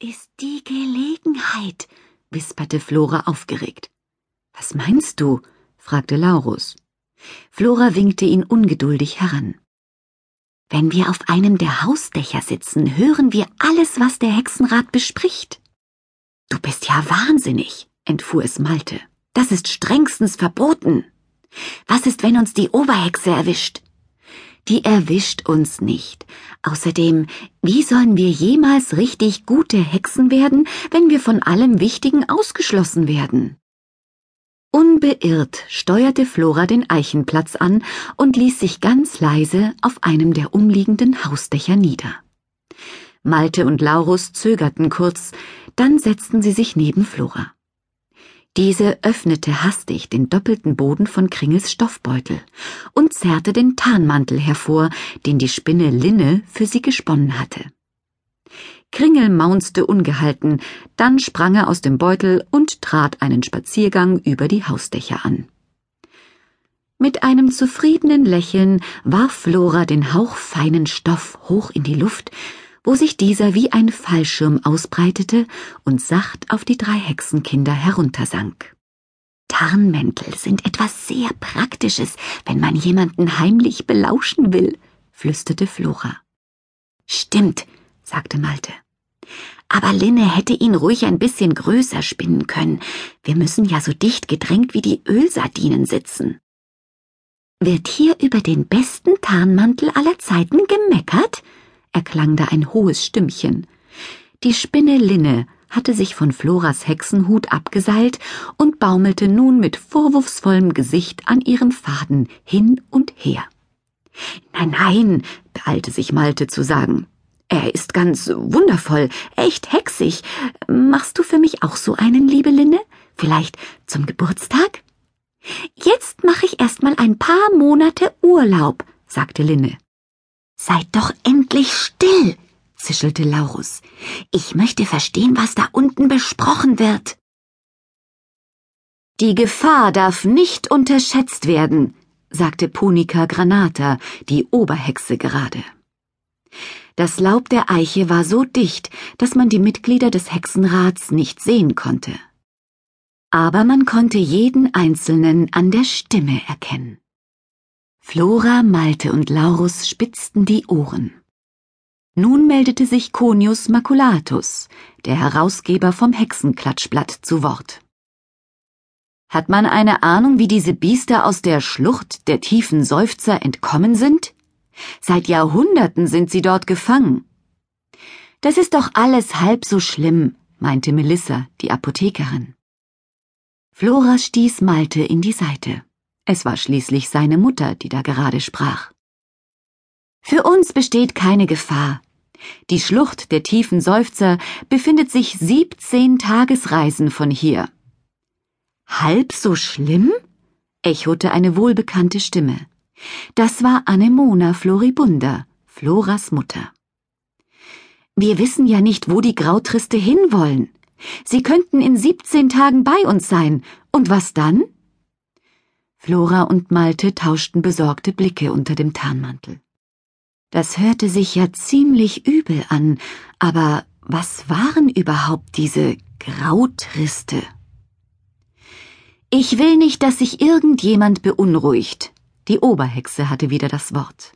ist die Gelegenheit, wisperte Flora aufgeregt. Was meinst du? fragte Laurus. Flora winkte ihn ungeduldig heran. Wenn wir auf einem der Hausdächer sitzen, hören wir alles, was der Hexenrat bespricht. Du bist ja wahnsinnig, entfuhr es Malte. Das ist strengstens verboten. Was ist, wenn uns die Oberhexe erwischt? Die erwischt uns nicht. Außerdem, wie sollen wir jemals richtig gute Hexen werden, wenn wir von allem Wichtigen ausgeschlossen werden? Unbeirrt steuerte Flora den Eichenplatz an und ließ sich ganz leise auf einem der umliegenden Hausdächer nieder. Malte und Laurus zögerten kurz, dann setzten sie sich neben Flora. Diese öffnete hastig den doppelten Boden von Kringels Stoffbeutel und zerrte den Tarnmantel hervor, den die Spinne Linne für sie gesponnen hatte. Kringel maunzte ungehalten, dann sprang er aus dem Beutel und trat einen Spaziergang über die Hausdächer an. Mit einem zufriedenen Lächeln warf Flora den hauchfeinen Stoff hoch in die Luft, wo sich dieser wie ein Fallschirm ausbreitete und sacht auf die drei Hexenkinder heruntersank. Tarnmäntel sind etwas sehr Praktisches, wenn man jemanden heimlich belauschen will, flüsterte Flora. Stimmt, sagte Malte. Aber Linne hätte ihn ruhig ein bisschen größer spinnen können. Wir müssen ja so dicht gedrängt wie die Ölsardinen sitzen. Wird hier über den besten Tarnmantel aller Zeiten gemeckert? Erklang da ein hohes Stimmchen. Die Spinne Linne hatte sich von Floras Hexenhut abgeseilt und baumelte nun mit vorwurfsvollem Gesicht an ihrem Faden hin und her. Nein, nein, beeilte sich Malte zu sagen. Er ist ganz wundervoll, echt hexig. Machst du für mich auch so einen, liebe Linne? Vielleicht zum Geburtstag? Jetzt mache ich erst mal ein paar Monate Urlaub, sagte Linne. Seid doch endlich still, zischelte Laurus. Ich möchte verstehen, was da unten besprochen wird. Die Gefahr darf nicht unterschätzt werden, sagte Punika Granata, die Oberhexe gerade. Das Laub der Eiche war so dicht, dass man die Mitglieder des Hexenrats nicht sehen konnte. Aber man konnte jeden Einzelnen an der Stimme erkennen. Flora, Malte und Laurus spitzten die Ohren. Nun meldete sich Conius Maculatus, der Herausgeber vom Hexenklatschblatt, zu Wort. Hat man eine Ahnung, wie diese Biester aus der Schlucht der tiefen Seufzer entkommen sind? Seit Jahrhunderten sind sie dort gefangen. Das ist doch alles halb so schlimm, meinte Melissa, die Apothekerin. Flora stieß Malte in die Seite. Es war schließlich seine Mutter, die da gerade sprach. Für uns besteht keine Gefahr. Die Schlucht der tiefen Seufzer befindet sich siebzehn Tagesreisen von hier. Halb so schlimm? echote eine wohlbekannte Stimme. Das war Anemona Floribunda, Floras Mutter. Wir wissen ja nicht, wo die Grautriste hinwollen. Sie könnten in siebzehn Tagen bei uns sein. Und was dann? Flora und Malte tauschten besorgte Blicke unter dem Tarnmantel. Das hörte sich ja ziemlich übel an, aber was waren überhaupt diese Grautriste? Ich will nicht, dass sich irgendjemand beunruhigt. Die Oberhexe hatte wieder das Wort.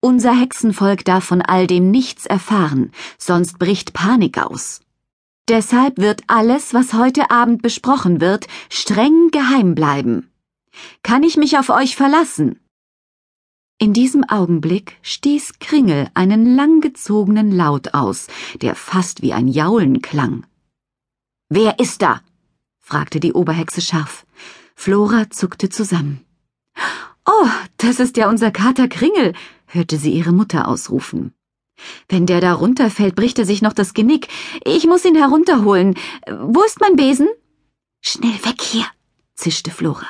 Unser Hexenvolk darf von all dem nichts erfahren, sonst bricht Panik aus. Deshalb wird alles, was heute Abend besprochen wird, streng geheim bleiben. Kann ich mich auf euch verlassen? In diesem Augenblick stieß Kringel einen langgezogenen Laut aus, der fast wie ein Jaulen klang. Wer ist da? fragte die Oberhexe scharf. Flora zuckte zusammen. Oh, das ist ja unser Kater Kringel, hörte sie ihre Mutter ausrufen. Wenn der da runterfällt, bricht er sich noch das Genick. Ich muss ihn herunterholen. Wo ist mein Besen? Schnell weg hier, zischte Flora.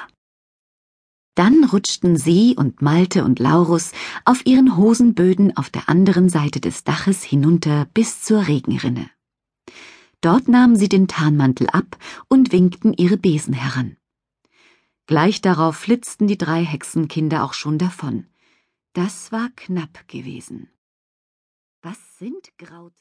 Dann rutschten sie und Malte und Laurus auf ihren Hosenböden auf der anderen Seite des Daches hinunter bis zur Regenrinne. Dort nahmen sie den Tarnmantel ab und winkten ihre Besen heran. Gleich darauf flitzten die drei Hexenkinder auch schon davon. Das war knapp gewesen. Was sind Graut?